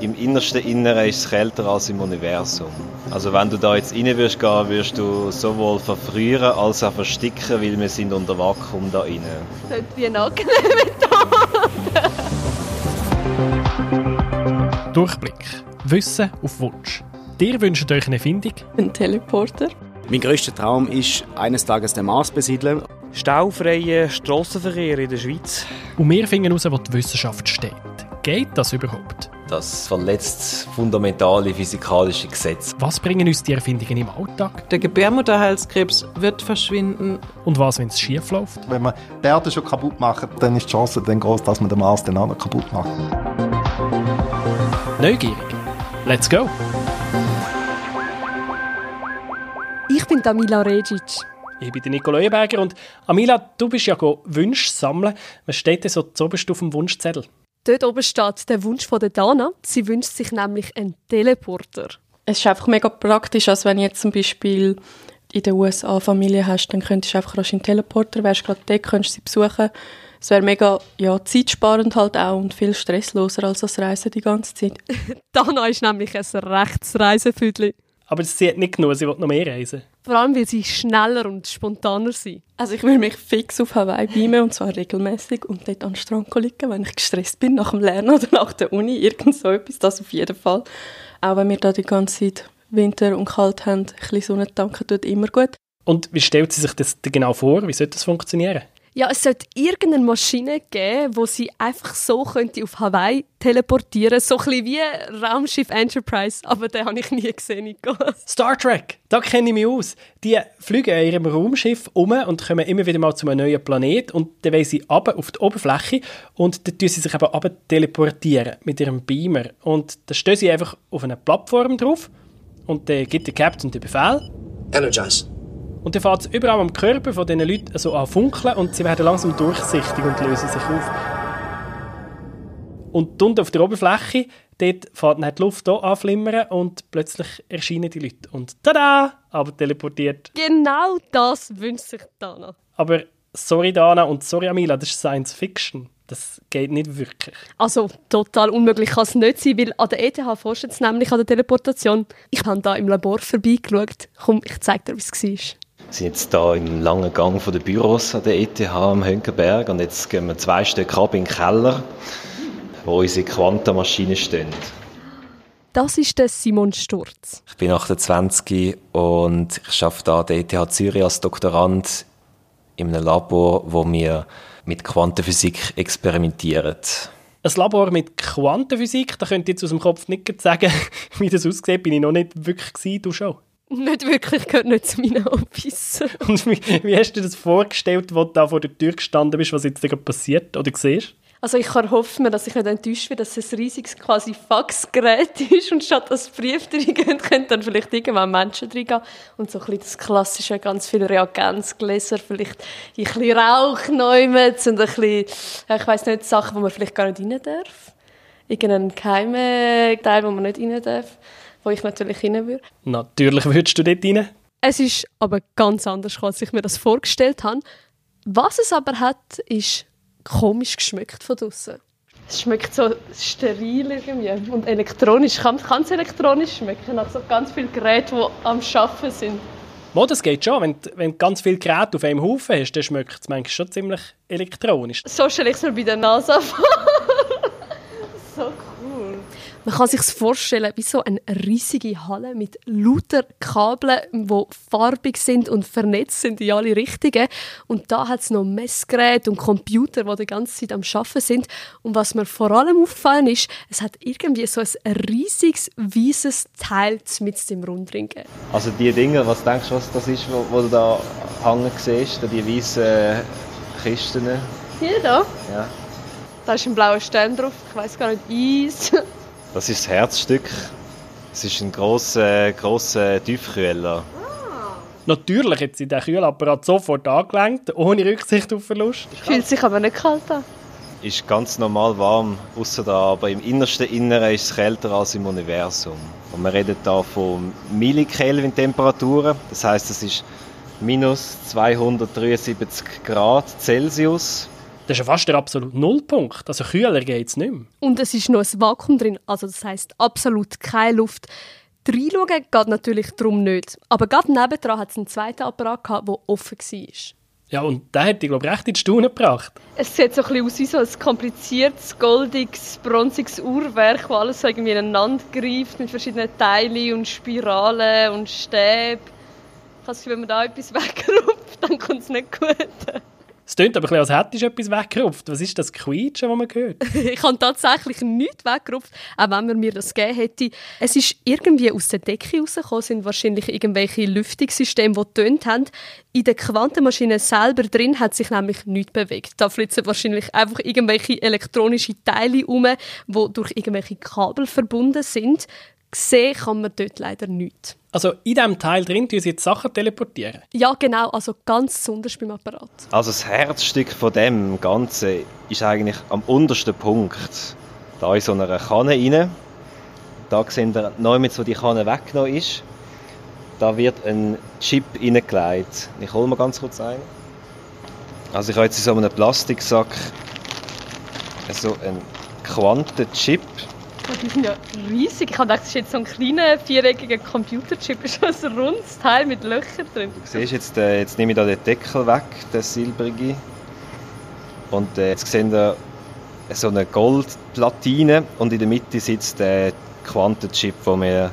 Im innersten Inneren ist es kälter als im Universum. Also wenn du da jetzt rein wirst gehen, wirst du sowohl verfrieren als auch versticken, weil wir sind unter Vakuum da rein. Klingt wie angenehmer Tag. Durchblick. Wissen auf Wunsch. Dir wünscht euch eine Erfindung? Ein Teleporter. Mein grösster Traum ist, eines Tages den Mars besiedeln. Staufreie Strassenverkehr in der Schweiz. Und wir finden heraus, wo die Wissenschaft steht. Geht das überhaupt? Das verletzt fundamentale physikalische Gesetze. Was bringen uns die Erfindungen im Alltag? Der Gebärmutterhalskrebs wird verschwinden. Und was, wenn es schief läuft? Wenn man die Erde schon kaputt macht, dann ist die Chance dann groß, dass man den Mars dann auch noch kaputt macht. Neugierig. Let's go! Ich bin Damila Regic. Ich bin der Nico Leuenberger und Amila, du bist ja Wunsch sammeln. Was steht denn so zuoberst auf dem Wunschzettel? Dort oben steht der Wunsch von der Dana. Sie wünscht sich nämlich einen Teleporter. Es ist einfach mega praktisch, als wenn du jetzt zum Beispiel in den USA Familie hast, dann könntest du einfach rasch in den Teleporter, wärst gerade dort, könntest sie besuchen. Es wäre mega ja, zeitsparend halt auch und viel stressloser als das Reisen die ganze Zeit. Dana ist nämlich ein rechtes Reisefüdli. Aber sie hat nicht genug, sie will noch mehr reisen. Vor allem, weil sie schneller und spontaner sind. Also ich will mich fix auf Hawaii beamen, und zwar regelmäßig und dort an den Strand liegen, wenn ich gestresst bin nach dem Lernen oder nach der Uni, irgend so etwas, das auf jeden Fall. Auch wenn wir da die ganze Zeit Winter und kalt haben, ein bisschen Sonne tanken tut immer gut. Und wie stellt sie sich das genau vor? Wie sollte das funktionieren? Ja, es sollte irgendeine Maschine geben, wo sie einfach so könnte auf Hawaii teleportieren So ein bisschen wie Raumschiff Enterprise. Aber den habe ich nie gesehen, Nico. Star Trek, da kenne ich mich aus. Die fliegen in ihrem Raumschiff um und kommen immer wieder mal zu einem neuen Planet. Und dann wollen sie runter auf die Oberfläche und dann tun sie sich eben runter teleportieren mit ihrem Beamer. Und dann stehen sie einfach auf einer Plattform drauf und dann gibt der Captain den Befehl. Energize. Und dann fängt es überall am Körper von diesen Leuten so an funkeln und sie werden langsam durchsichtig und lösen sich auf. Und unten auf der Oberfläche, dort fängt dann die Luft hier an flimmern und plötzlich erscheinen die Leute. Und tada! Aber teleportiert. Genau das wünscht sich Dana. Aber sorry Dana und sorry Amila, das ist Science Fiction. Das geht nicht wirklich. Also total unmöglich kann es nicht sein, weil an der ETH forscht es nämlich an der Teleportation. Ich habe da im Labor vorbeigeschaut. Komm, ich zeige dir, wie es war. Wir sind jetzt hier im langen Gang von den Büros an der ETH am Hönkenberg und jetzt gehen wir zwei Stück ab in den Keller, wo unsere Quantenmaschinen stehen. Das ist der Simon Sturz. Ich bin 28 und ich arbeite hier an der ETH Zürich als Doktorand in einem Labor, wo wir mit Quantenphysik experimentieren. Ein Labor mit Quantenphysik, da könnt ihr jetzt aus dem Kopf nicht sagen, wie das aussieht, bin ich noch nicht wirklich gewesen, du schon. Nicht wirklich, gehört nicht zu meinen Hobbys. Und wie, wie, hast du dir das vorgestellt, wo du da vor der Tür gestanden bist, was jetzt gerade passiert oder siehst? Also ich kann hoffen, dass ich nicht enttäuscht bin, dass es ein riesiges quasi Faxgerät ist und statt dass Brief drin können dann vielleicht irgendwann Menschen drin gehen und so ein bisschen das klassische, ganz viele Reagenzgläser, vielleicht ein bisschen Rauch nehmen und ein bisschen, ich weiß nicht, Sachen, wo man vielleicht gar nicht rein darf. Irgendeinen geheimen Teil, wo man nicht rein darf wo ich natürlich rein würde. Natürlich würdest du dort rein. Es ist aber ganz anders, als ich mir das vorgestellt habe. Was es aber hat, ist komisch geschmeckt von draußen. Es schmeckt so steril irgendwie und elektronisch. Kann es elektronisch schmecken, nach so ganz vielen Geräten, die am Arbeiten sind. Mo, das geht schon. Wenn, wenn du ganz viele Geräte auf einem Haufen hast, dann schmeckt es manchmal schon ziemlich elektronisch. So stelle ich es mir bei der NASA vor. Man kann sich vorstellen wie so eine riesige Halle mit lauter Kabeln, die farbig sind und vernetzt sind in alle Richtungen. Und da hat es noch Messgeräte und Computer, die die ganze Zeit am Arbeiten sind. Und was mir vor allem aufgefallen ist, es hat irgendwie so ein riesiges, weißes Teil mit dem Rundring. Also die Dinge, was denkst du, was das ist, wo, wo du da hängen siehst, die weißen Kisten? Hier da? Ja. Da ist ein blauer Stern drauf, ich weiß gar nicht, Eis. Das ist das Herzstück. Es ist ein grosser, grosser Tiefkühler. Ah. Natürlich hat sie den Kühlapparat sofort angelenkt, ohne Rücksicht auf Verlust. Fühlt sich aber nicht kalt an. Ist ganz normal warm, außer da, aber im innersten Inneren ist es kälter als im Universum. Und wir reden hier von Millikelvin-Temperaturen. Das heißt, es ist minus 273 Grad Celsius. Das ist ja fast der absolute Nullpunkt. Also kühler geht es nicht mehr. Und es ist noch ein Vakuum drin, also das heißt absolut keine Luft. Reinschauen geht natürlich darum nicht. Aber gerade nebendran hat es einen zweiten Apparat, gehabt, der offen war. Ja, und der hat dich, glaube ich, recht in die Staunen gebracht. Es sieht so ein bisschen aus wie so ein kompliziertes, goldiges, bronziges Uhrwerk, das alles so irgendwie ineinander greift mit verschiedenen Teilen und Spiralen und Stäben. Ich habe das Gefühl, wenn man da etwas wegrupft, dann kommt es nicht gut. Es klingt aber ein bisschen, als hättest du etwas weggerupft. Was ist das Quietschen, das man hört? ich habe tatsächlich nichts weggerupft, auch wenn man mir das gegeben hätte. Es ist irgendwie aus der Decke rausgekommen, sind wahrscheinlich irgendwelche Lüftungssysteme, die getönt haben. In der Quantenmaschine selber drin hat sich nämlich nichts bewegt. Da flitzen wahrscheinlich einfach irgendwelche elektronischen Teile um, die durch irgendwelche Kabel verbunden sind. Sehen kann man dort leider nichts. Also in diesem Teil drin tun sie jetzt Sachen teleportieren? Ja, genau. Also ganz besonders beim Apparat. Also das Herzstück von dem Ganzen ist eigentlich am untersten Punkt. Da in so einer Kanne rein. Da sehen wir neu mit so die Kanne weggenommen ist. Da wird ein Chip reingelegt. Ich hole mal ganz kurz ein. Also ich habe jetzt in so einem Plastiksack so einen Quantenchip. Oh, die sind ja riesig. Ich gedacht, das ist jetzt so ein kleiner viereckiger Computerchip. Das ist ein rundes Teil mit Löchern drin. Du siehst, jetzt, äh, jetzt nehme ich da den Deckel weg, den silbrigen. Und äh, jetzt sehen wir so eine Goldplatine und in der Mitte sitzt der Quantenchip, wo wir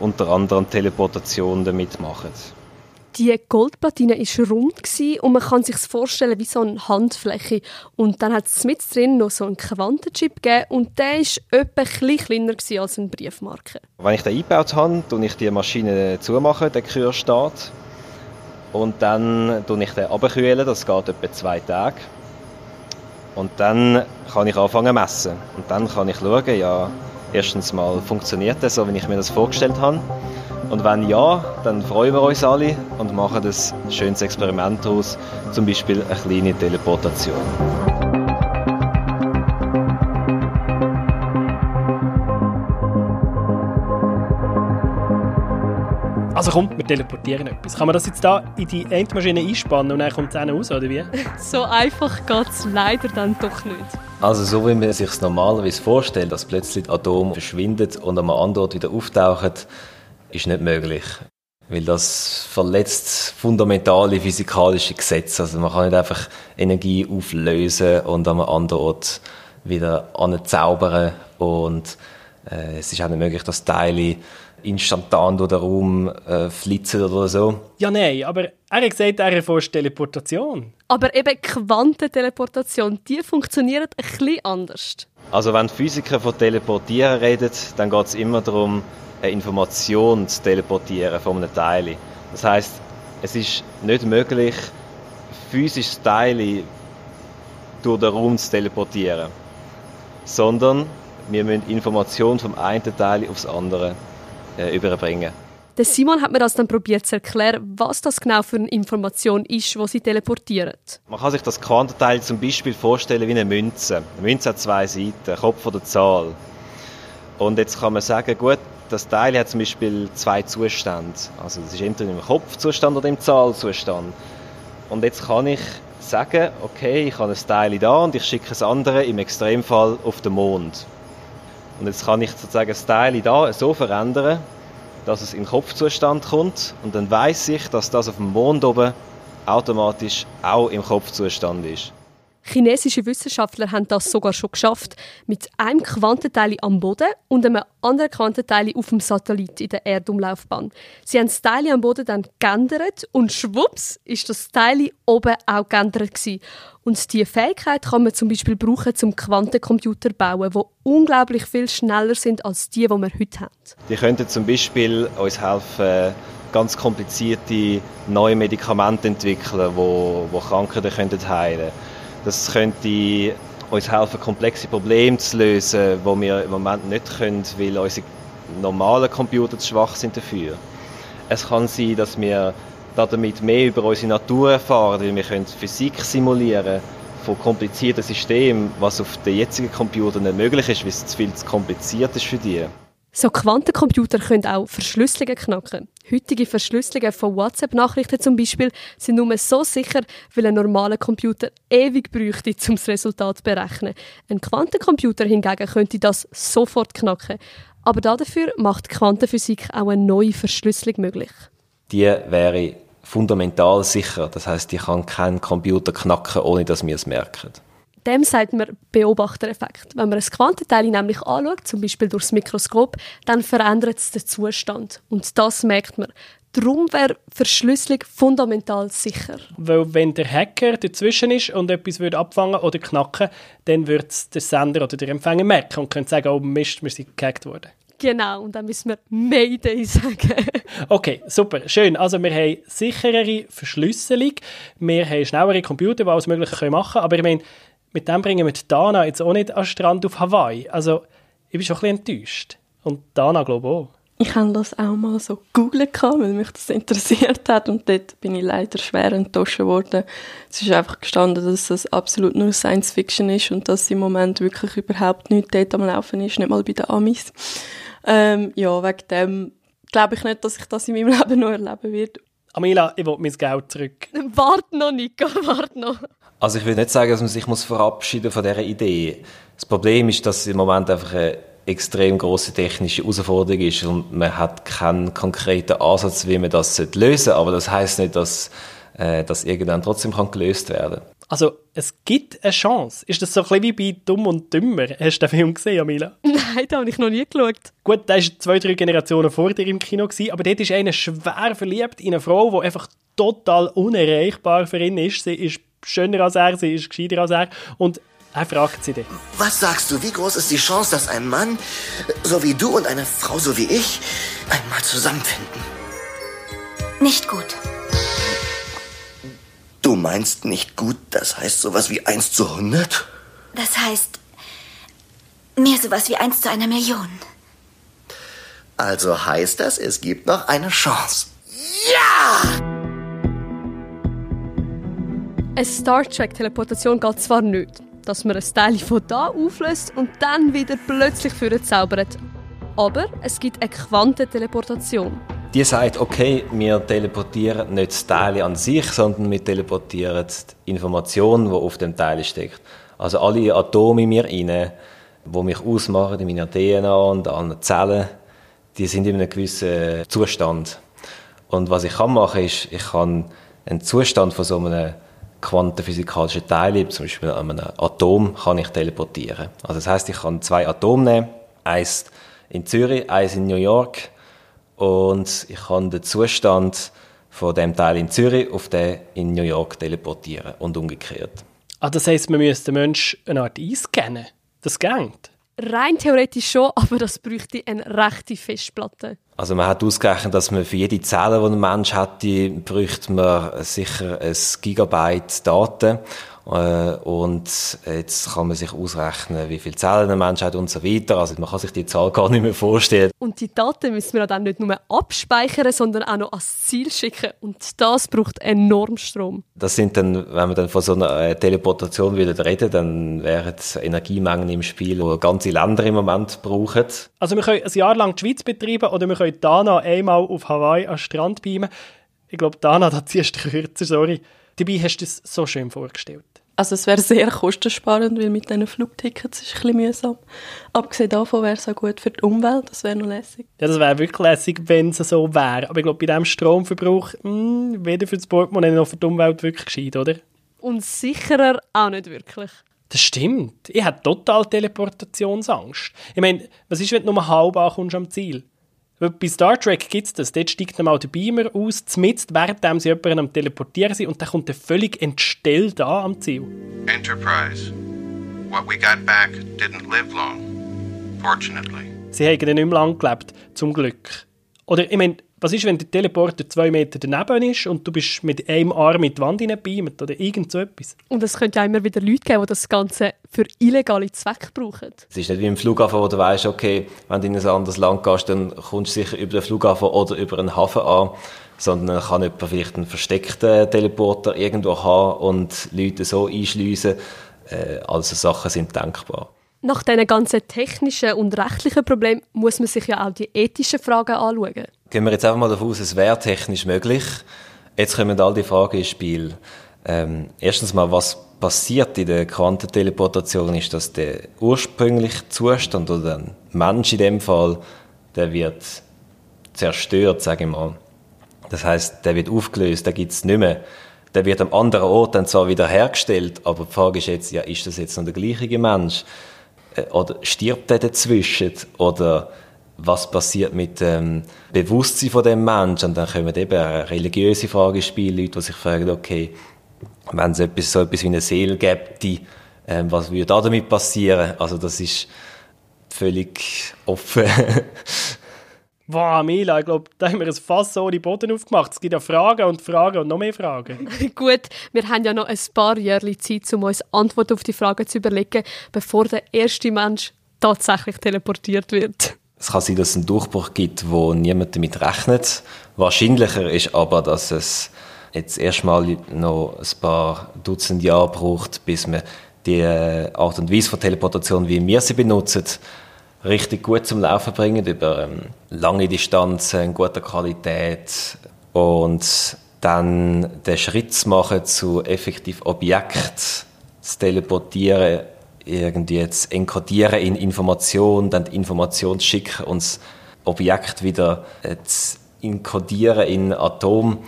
unter anderem Teleportation damit machen. Die Goldplatine war rund und man kann sich vorstellen wie so eine Handfläche. Und dann hat es mit drin noch so einen Quantenchip gegeben und der war etwa ein kleiner als ein Briefmarke. Wenn ich den eingebaut habe, tue ich die Maschine zumachen, der Kühl steht. Und dann tue ich den abkühlen, das geht etwa zwei Tage. Und dann kann ich anfangen zu messen. Und dann kann ich schauen, ja, erstens mal funktioniert das so, wie ich mir das vorgestellt habe. Und wenn ja, dann freuen wir uns alle und machen ein schönes Experiment daraus, zum Beispiel eine kleine Teleportation. Also kommt, wir teleportieren etwas. Kann man das jetzt da in die Endmaschine einspannen und dann kommt es raus, oder wie? so einfach geht es leider dann doch nicht. Also so wie man sich normalerweise vorstellt, dass plötzlich Atome verschwindet und an einem anderen Ort wieder auftauchen, ist nicht möglich. Weil das verletzt fundamentale physikalische Gesetze. Also man kann nicht einfach Energie auflösen und an einem anderen Ort wieder anzaubern. Und äh, es ist auch nicht möglich, dass Teile instantan durch den Raum äh, flitzen oder so. Ja, nein, aber er hat gesagt, er erforscht Teleportation. Aber eben Quantenteleportation, die funktioniert ein bisschen anders. Also wenn Physiker von Teleportieren reden, dann geht es immer darum, eine Information zu teleportieren von einem Teil. Das heißt, es ist nicht möglich, physisches Teil durch den Raum zu teleportieren, sondern wir müssen Informationen vom einen Teil aufs andere äh, überbringen. Der Simon hat mir das dann probiert zu erklären, was das genau für eine Information ist, die sie teleportieren. Man kann sich das Quantenteil zum Beispiel vorstellen wie eine Münze. Eine Münze hat zwei Seiten, Kopf oder Zahl. Und jetzt kann man sagen, gut, das Teil hat zum Beispiel zwei Zustände. Also das ist entweder im Kopfzustand oder im Zahlzustand. Und jetzt kann ich sagen, okay, ich habe ein Teil da und ich schicke das andere im Extremfall auf den Mond. Und jetzt kann ich sozusagen das Teil da so verändern, dass es in den Kopfzustand kommt und dann weiß ich, dass das auf dem Mond oben automatisch auch im Kopfzustand ist. Chinesische Wissenschaftler haben das sogar schon geschafft, mit einem Quantenteil am Boden und einem anderen Quantenteil auf dem Satellit in der Erdumlaufbahn. Sie haben das Teil am Boden dann geändert und schwupps ist das Teil oben auch geändert gewesen. Und diese Fähigkeit kann man zum Beispiel brauchen, zum Quantencomputer zu bauen, die unglaublich viel schneller sind als die, die wir heute haben. Die könnten zum Beispiel uns helfen, ganz komplizierte neue Medikamente entwickeln, wo, wo Krankheiten heilen können das könnte uns helfen, komplexe Probleme zu lösen, die wir im Moment nicht können, weil unsere normalen Computer zu schwach sind dafür. Es kann sein, dass wir damit mehr über unsere Natur erfahren, weil wir können Physik simulieren von komplizierten Systemen, was auf den jetzigen Computern nicht möglich ist, weil es zu viel zu kompliziert ist für die. So Quantencomputer können auch Verschlüsselungen knacken. Heutige Verschlüsselungen von WhatsApp-Nachrichten zum Beispiel sind nur so sicher, weil ein normaler Computer ewig bräuchte, um das Resultat zu berechnen. Ein Quantencomputer hingegen könnte das sofort knacken. Aber dafür macht Quantenphysik auch eine neue Verschlüsselung möglich. Die wäre fundamental sicher. Das heißt, die kann kein Computer knacken, ohne dass wir es merken. Dem sagt man Beobachtereffekt. Wenn man ein Quantenteil nämlich anschaut, zum Beispiel durchs Mikroskop, dann verändert es den Zustand. Und das merkt man. Darum wäre Verschlüsselung fundamental sicher. Weil wenn der Hacker dazwischen ist und etwas würde abfangen oder knacken, dann würde es der Sender oder der Empfänger merken und könnte sagen, oh Mist, wir sind gehackt worden. Genau, und dann müssen wir Mayday sagen. okay, super, schön. Also wir haben sicherere Verschlüsselung, wir haben schnellere Computer, die alles Mögliche machen können, aber ich meine, mit dem bringen wir Dana jetzt auch nicht an den Strand auf Hawaii. Also ich bin schon ein bisschen enttäuscht. Und Dana glaube ich auch. Ich habe das auch mal so gegoogelt, weil mich das interessiert hat und dort bin ich leider schwer enttäuscht worden. Es ist einfach gestanden, dass das absolut nur Science Fiction ist und dass im Moment wirklich überhaupt nichts dort am Laufen ist, nicht mal bei den Amis. Ähm, ja, wegen dem glaube ich nicht, dass ich das in meinem Leben noch erleben werde. Amila, ich will mein Geld zurück. Warte noch, Nico, warte noch. Also ich will nicht sagen, dass man sich muss verabschieden von dieser Idee. Das Problem ist, dass es im Moment einfach eine extrem große technische Herausforderung ist und man hat keinen konkreten Ansatz, wie man das lösen sollte. Aber das heißt nicht, dass äh, das irgendwann trotzdem kann gelöst werden Also, es gibt eine Chance. Ist das so ein bisschen wie bei Dumm und Dümmer? Hast du den Film gesehen, Amila? Nein, da habe ich noch nie geschaut. Gut, der war zwei, drei Generationen vor dir im Kino, gewesen, aber dort ist einer schwer verliebt in eine Frau, die einfach total unerreichbar für ihn ist. Sie ist schöner als er, sie ist gescheiter als er. Und er fragt sie dann. Was sagst du, wie groß ist die Chance, dass ein Mann, so wie du und eine Frau, so wie ich, einmal zusammenfinden? Nicht gut. Du meinst nicht gut, das heißt sowas wie 1 zu 100? Das heißt mehr sowas wie 1 zu einer Million. Also heißt das, es gibt noch eine Chance. Ja! Eine Star Trek-Teleportation geht zwar nicht, dass man ein Teil von da auflöst und dann wieder plötzlich zaubert. Aber es gibt eine Quantenteleportation. Die sagt, okay, wir teleportieren nicht das Teil an sich, sondern wir teleportieren die Information, die auf dem Teil steckt. Also alle Atome in mir rein, die mich ausmachen, in meiner DNA und allen Zellen, die sind in einem gewissen Zustand. Und was ich kann machen, ist, ich kann einen Zustand von so einem quantenphysikalischen Teile, zum Beispiel an einem Atom, kann ich teleportieren. Also das heißt, ich kann zwei Atome nehmen, eins in Zürich, eins in New York und ich kann den Zustand von dem Teil in Zürich auf den in New York teleportieren und umgekehrt. Ah, das heißt, man müsste den Menschen eine Art einscannen? Das geht? Rein theoretisch schon, aber das bräuchte eine rechte Festplatte. Also man hat ausgerechnet, dass man für jede Zelle, die ein Mensch hätte, bräuchte man sicher ein Gigabyte Daten. Äh, und jetzt kann man sich ausrechnen, wie viele Zellen ein Mensch hat und so weiter. Also man kann sich die Zahl gar nicht mehr vorstellen. Und die Daten müssen wir dann nicht nur abspeichern, sondern auch noch als Ziel schicken. Und das braucht enorm Strom. Das sind dann, wenn wir dann von so einer äh, Teleportation wieder reden, dann wären es Energiemengen im Spiel, die ganze Länder im Moment brauchen. Also wir können ein Jahr lang die Schweiz betreiben oder wir können Dana einmal auf Hawaii an den Strand beamen. Ich glaube, Dana, da ziehst du kürzer, sorry. Dabei hast du es so schön vorgestellt. Also es wäre sehr kostensparend, weil mit diesen Flugtickets ist es ein bisschen mühsam. Abgesehen davon wäre es auch gut für die Umwelt, das wäre noch lässig. Ja, das wäre wirklich lässig, wenn es so wäre. Aber ich glaube, bei diesem Stromverbrauch, mh, hm, weder für das Portemonnaie noch für die Umwelt wirklich gescheit, oder? Und sicherer auch nicht wirklich. Das stimmt. Ich habe total Teleportationsangst. Ich meine, was ist, wenn du nur halb ankommst am Ziel? Bei Star Trek gibt es das. Dort steigt dann mal der Beamer aus, zumindest während sie jemanden am Teleportieren sind und dann kommt er völlig entstellt an am Ziel. Enterprise. What we got back didn't live long. Fortunately. Sie haben nicht mehr lang gelebt, zum Glück. Oder, ich meine, was ist, wenn der Teleporter zwei Meter daneben ist und du bist mit einem Arm in die Wand hineinbeamt oder irgend so etwas? Und es könnte ja immer wieder Leute geben, die das Ganze für illegale Zwecke brauchen. Es ist nicht wie im Flughafen, wo du weißt, okay, wenn du in ein anderes Land gehst, dann kommst du sicher über den Flughafen oder über einen Hafen an, sondern kann jemand vielleicht einen versteckten Teleporter irgendwo haben und Leute so einschliessen. Äh, also Sachen sind denkbar. Nach diesen ganzen technischen und rechtlichen Problemen muss man sich ja auch die ethischen Fragen anschauen. Gehen wir jetzt einfach mal davon aus, es wäre technisch möglich. Jetzt kommen all die Fragen ins Spiel. Ähm, erstens mal, was passiert in der Quantenteleportation ist, dass der ursprüngliche Zustand oder ein Mensch in dem Fall, der wird zerstört, sage ich mal. Das heißt, der wird aufgelöst, der gibt es nicht mehr. Der wird am anderen Ort dann zwar wieder hergestellt, aber die Frage ist jetzt, ja, ist das jetzt noch der gleiche Mensch? Äh, oder stirbt der dazwischen? Oder was passiert mit dem Bewusstsein von dem Menschen? Und dann kommen eben religiöse Fragen ins Spiel, Leute, die sich fragen, okay, wenn es etwas, so etwas wie eine Seele gibt, die, ähm, was würde da damit passieren? Also das ist völlig offen. Wow, Mila, ich glaube, da haben wir ein Fass ohne Boden aufgemacht. Es gibt ja Fragen und Fragen und noch mehr Fragen. Gut, wir haben ja noch ein paar Jahre Zeit, um uns Antworten auf die Fragen zu überlegen, bevor der erste Mensch tatsächlich teleportiert wird. Es kann sein, dass es einen Durchbruch gibt, wo niemand damit rechnet. Wahrscheinlicher ist aber, dass es jetzt erstmal noch ein paar Dutzend Jahre braucht, bis man die Art und Weise von Teleportation, wie wir sie benutzen, richtig gut zum Laufen bringen, über ähm, lange Distanzen, in guter Qualität und dann den Schritt zu machen zu effektiv Objekt zu teleportieren, irgendwie zu enkodieren in Information, dann die Information zu schicken und das Objekt wieder äh, zu inkodieren in Atom,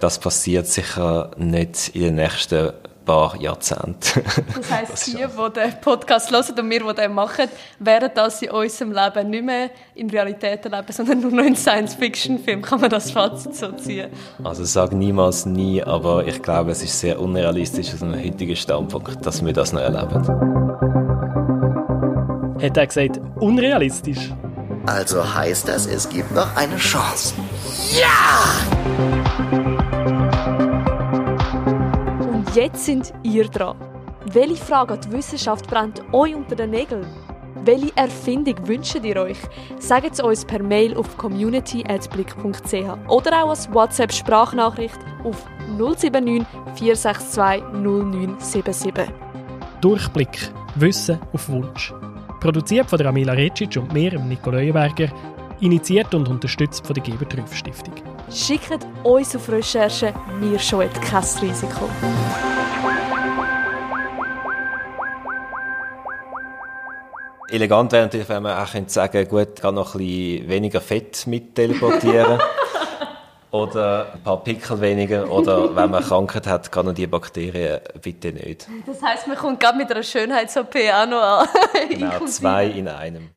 das passiert sicher nicht in den nächsten paar Jahrzehnte. Das heisst, die, die den Podcast hören und wir, die den machen, werden das in unserem Leben nicht mehr in Realität erleben, sondern nur noch in Science-Fiction-Filmen. Kann man das Fazit so ziehen? Also sage niemals nie, aber ich glaube, es ist sehr unrealistisch aus einem heutigen Standpunkt, dass wir das noch erleben. Hat er gesagt, unrealistisch? Also heißt das, es gibt noch eine Chance. Ja! Jetzt sind ihr dran. Welche Frage an die Wissenschaft brennt euch unter den Nägeln? Welche Erfindung wünscht ihr euch? Sagt es uns per Mail auf community.blick.ch oder auch als WhatsApp-Sprachnachricht auf 079 462 0977. Durchblick. Wissen auf Wunsch. Produziert von der Amila Recic und mir, Nico Leuenberger. Initiiert und unterstützt von der Geber Stiftung. Schickt uns auf Recherche, wir scheuen kein Risiko. Elegant wäre natürlich, wenn man auch könnte sagen gut, kann noch ein bisschen weniger Fett mit teleportieren. oder ein paar Pickel weniger. Oder wenn man Krankheit hat, kann man die Bakterien bitte nicht. Das heisst, man kommt gerade mit einer Schönheits-OP auch noch an. genau, zwei in einem.